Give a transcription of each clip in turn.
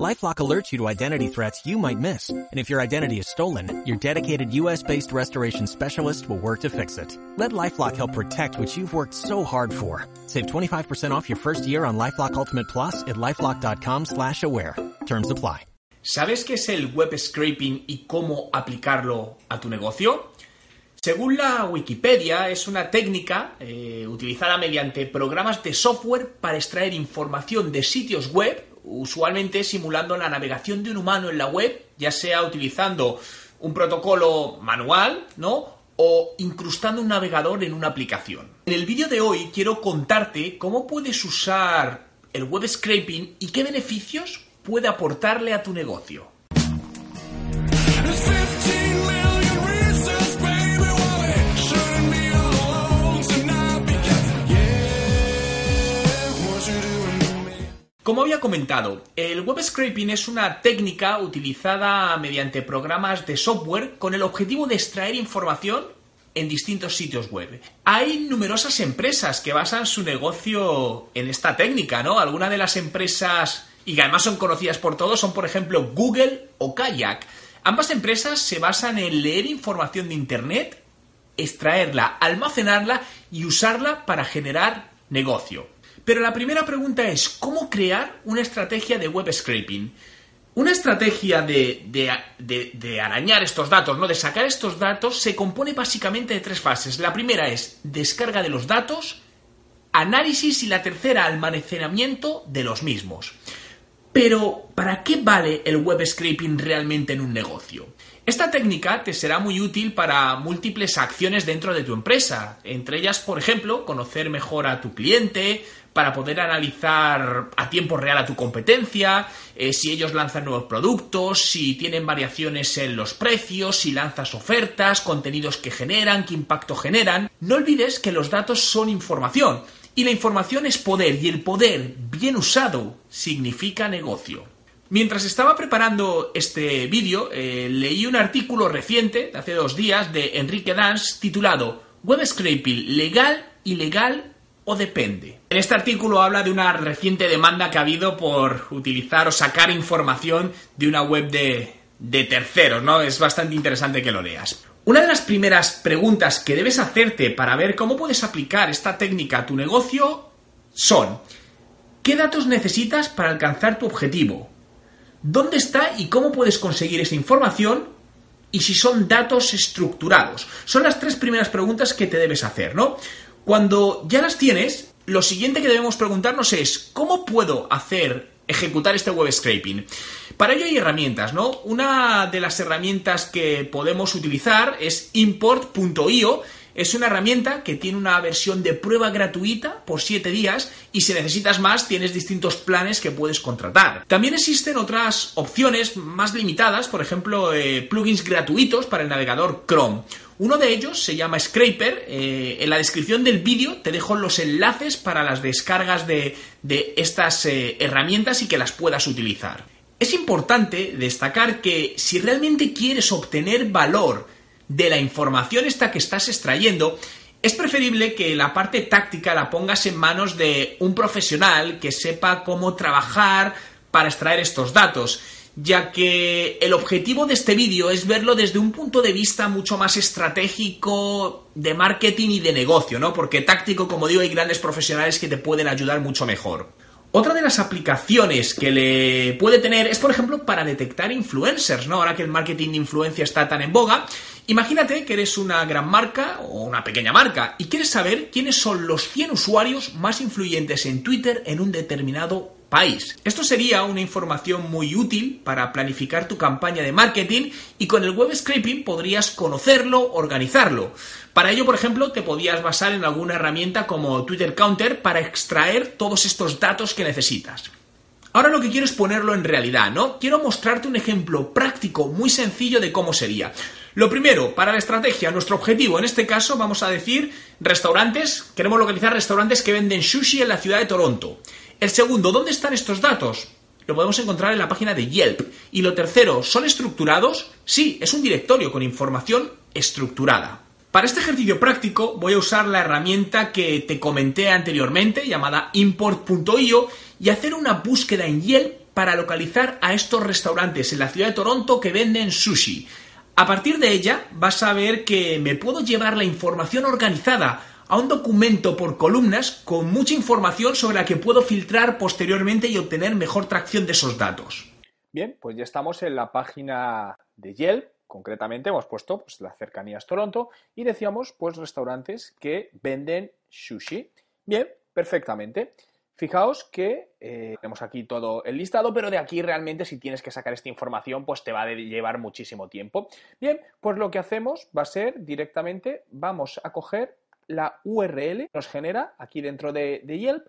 LifeLock alerts you to identity threats you might miss, and if your identity is stolen, your dedicated U.S.-based restoration specialist will work to fix it. Let LifeLock help protect what you've worked so hard for. Save 25% off your first year on LifeLock Ultimate Plus at lifeLock.com/aware. Terms apply. ¿Sabes qué es el web scraping y cómo aplicarlo a tu negocio? Según la Wikipedia, es una técnica eh, utilizada mediante programas de software para extraer información de sitios web usualmente simulando la navegación de un humano en la web, ya sea utilizando un protocolo manual, ¿no? O incrustando un navegador en una aplicación. En el vídeo de hoy quiero contarte cómo puedes usar el web scraping y qué beneficios puede aportarle a tu negocio. Como había comentado, el web scraping es una técnica utilizada mediante programas de software con el objetivo de extraer información en distintos sitios web. Hay numerosas empresas que basan su negocio en esta técnica, ¿no? Algunas de las empresas, y que además son conocidas por todos, son por ejemplo Google o Kayak. Ambas empresas se basan en leer información de Internet, extraerla, almacenarla y usarla para generar negocio. Pero la primera pregunta es, ¿cómo crear una estrategia de web scraping? Una estrategia de, arañar estos datos, ¿no? De sacar estos datos, se compone básicamente de tres fases. La primera es descarga de los datos, análisis y la tercera, almacenamiento de los mismos. Pero, ¿para qué vale el web scraping realmente en un negocio? Esta técnica te será muy útil para múltiples acciones dentro de tu empresa, entre ellas, por ejemplo, conocer mejor a tu cliente, para poder analizar a tiempo real a tu competencia, eh, si ellos lanzan nuevos productos, si tienen variaciones en los precios, si lanzas ofertas, contenidos que generan, qué impacto generan. No olvides que los datos son información y la información es poder y el poder bien usado significa negocio. Mientras estaba preparando este vídeo, eh, leí un artículo reciente, de hace dos días, de Enrique Dance, titulado Web Scraping, legal, ilegal o depende. En este artículo habla de una reciente demanda que ha habido por utilizar o sacar información de una web de, de terceros, ¿no? Es bastante interesante que lo leas. Una de las primeras preguntas que debes hacerte para ver cómo puedes aplicar esta técnica a tu negocio son ¿qué datos necesitas para alcanzar tu objetivo? ¿Dónde está y cómo puedes conseguir esa información? Y si son datos estructurados. Son las tres primeras preguntas que te debes hacer, ¿no? Cuando ya las tienes, lo siguiente que debemos preguntarnos es, ¿cómo puedo hacer ejecutar este web scraping? Para ello hay herramientas, ¿no? Una de las herramientas que podemos utilizar es import.io es una herramienta que tiene una versión de prueba gratuita por 7 días y si necesitas más tienes distintos planes que puedes contratar. También existen otras opciones más limitadas, por ejemplo, eh, plugins gratuitos para el navegador Chrome. Uno de ellos se llama Scraper. Eh, en la descripción del vídeo te dejo los enlaces para las descargas de, estas eh, herramientas y que las puedas utilizar. Es importante destacar que si realmente quieres obtener valor de la información esta que estás extrayendo, es preferible que la parte táctica la pongas en manos de un profesional que sepa cómo trabajar para extraer estos datos, ya que el objetivo de este vídeo es verlo desde un punto de vista mucho más estratégico de marketing y de negocio, ¿no? Porque táctico, como digo, hay grandes profesionales que te pueden ayudar mucho mejor. Otra de las aplicaciones que le puede tener es, por ejemplo, para detectar influencers, ¿no? Ahora que el marketing de influencia está tan en boga, imagínate que eres una gran marca o una pequeña marca y quieres saber quiénes son los 100 usuarios más influyentes en Twitter en un determinado país. Esto sería una información muy útil para planificar tu campaña de marketing y con el web scraping podrías conocerlo, organizarlo. Para ello, por ejemplo, te podías basar en alguna herramienta como Twitter Counter para extraer todos estos datos que necesitas. Ahora lo que quiero es ponerlo en realidad, ¿no? Quiero mostrarte un ejemplo práctico, muy sencillo de cómo sería. Lo primero, para la estrategia, nuestro objetivo, en este caso vamos a decir restaurantes, queremos localizar restaurantes que venden sushi en la ciudad de Toronto. El segundo, ¿dónde están estos datos? lo podemos encontrar en la página de Yelp. Y lo tercero, ¿son estructurados? Sí, es un directorio con información estructurada. Para este ejercicio práctico voy a usar la herramienta que te comenté anteriormente llamada import.io y hacer una búsqueda en Yelp para localizar a estos restaurantes en la ciudad de Toronto que venden sushi. A partir de ella vas a ver que me puedo llevar la información organizada a un documento por columnas con mucha información sobre la que puedo filtrar posteriormente y obtener mejor tracción de esos datos. Bien, pues ya estamos en la página de Yelp. Concretamente hemos puesto pues, las cercanías Toronto y decíamos pues restaurantes que venden sushi. Bien, perfectamente. Fijaos que eh, tenemos aquí todo el listado, pero de aquí realmente si tienes que sacar esta información, pues te va a llevar muchísimo tiempo. Bien, pues lo que hacemos va a ser directamente, vamos a coger la URL, nos genera aquí dentro de, de Yelp,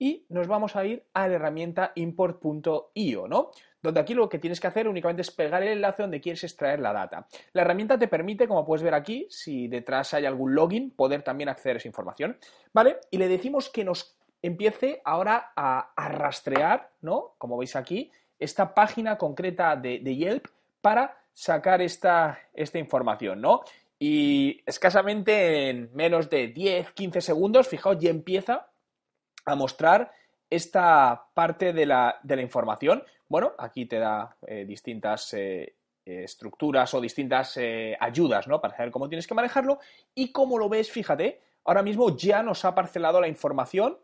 y nos vamos a ir a la herramienta import.io, ¿no? Donde aquí lo que tienes que hacer únicamente es pegar el enlace donde quieres extraer la data. La herramienta te permite, como puedes ver aquí, si detrás hay algún login, poder también acceder a esa información, ¿vale? Y le decimos que nos empiece ahora a, rastrear, ¿no? Como veis aquí, esta página concreta de, Yelp para sacar esta, esta, información, ¿no? Y escasamente en menos de 10, 15 segundos, fijaos, ya empieza a mostrar esta parte de la, información. Bueno, aquí te da eh, distintas eh, estructuras o distintas eh, ayudas, ¿no? Para saber cómo tienes que manejarlo. Y como lo ves, fíjate, ahora mismo ya nos ha parcelado la información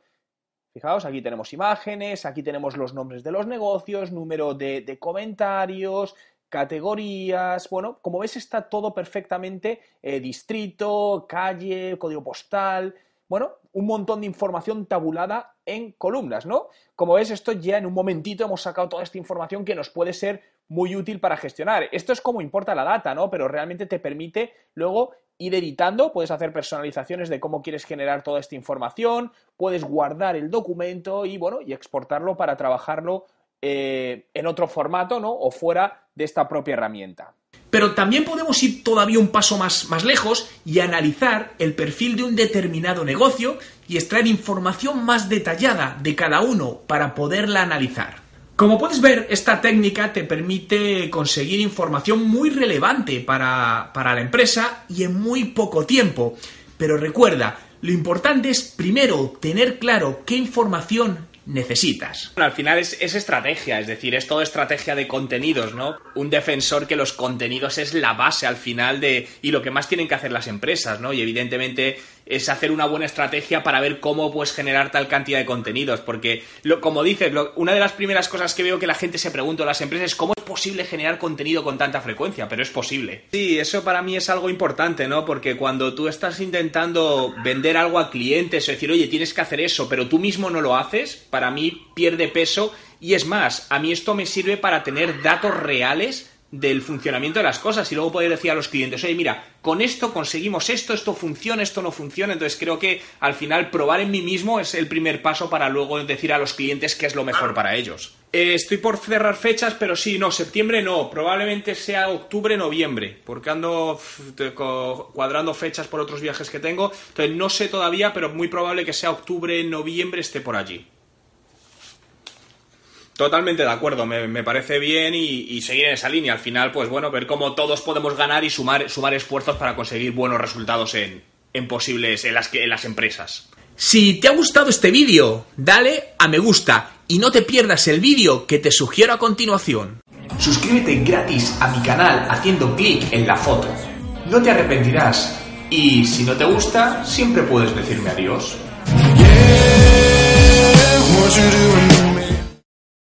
Fijaos, aquí tenemos imágenes, aquí tenemos los nombres de los negocios, número de, comentarios, categorías, bueno, como ves está todo perfectamente eh, distrito, calle, código postal, bueno, un montón de información tabulada en columnas, ¿no? Como ves, esto ya en un momentito hemos sacado toda esta información que nos puede ser muy útil para gestionar. Esto es como importa la data, ¿no? Pero realmente te permite luego ir editando, puedes hacer personalizaciones de cómo quieres generar toda esta información, puedes guardar el documento y bueno, y exportarlo para trabajarlo eh, en otro formato, ¿no? O fuera de esta propia herramienta. Pero también podemos ir todavía un paso más, más lejos y analizar el perfil de un determinado negocio y extraer información más detallada de cada uno para poderla analizar. Como puedes ver, esta técnica te permite conseguir información muy relevante para, la empresa y en muy poco tiempo. Pero recuerda, lo importante es primero tener claro qué información necesitas. al final es, estrategia, es decir, es todo estrategia de contenidos, ¿no? Un defensor que los contenidos es la base al final de. y lo que más tienen que hacer las empresas, ¿no? Y evidentemente es hacer una buena estrategia para ver cómo puedes generar tal cantidad de contenidos. Porque, lo, como dices, una de las primeras cosas que veo que la gente se pregunta a las empresas es cómo es posible generar contenido con tanta frecuencia, pero es posible. Sí, eso para mí es algo importante, ¿no? Porque cuando tú estás intentando vender algo a clientes o decir, oye, tienes que hacer eso, pero tú mismo no lo haces, para mí pierde peso. Y es más, a mí esto me sirve para tener datos reales del funcionamiento de las cosas y luego poder decir a los clientes, oye, mira, con esto conseguimos esto, esto funciona, esto no funciona. Entonces creo que al final probar en mí mismo es el primer paso para luego decir a los clientes qué es lo mejor para ellos. Eh, estoy por cerrar fechas, pero sí, no, septiembre no, probablemente sea octubre, noviembre, porque ando cuadrando fechas por otros viajes que tengo. Entonces no sé todavía, pero muy probable que sea octubre, noviembre esté por allí. Totalmente de acuerdo, me, parece bien y, seguir en esa línea. Al final, pues bueno, ver cómo todos podemos ganar y sumar, sumar esfuerzos para conseguir buenos resultados en, en posibles, en las, en las empresas. Si te ha gustado este vídeo, dale a me gusta y no te pierdas el vídeo que te sugiero a continuación. Suscríbete gratis a mi canal haciendo clic en la foto. No te arrepentirás y si no te gusta, siempre puedes decirme adiós.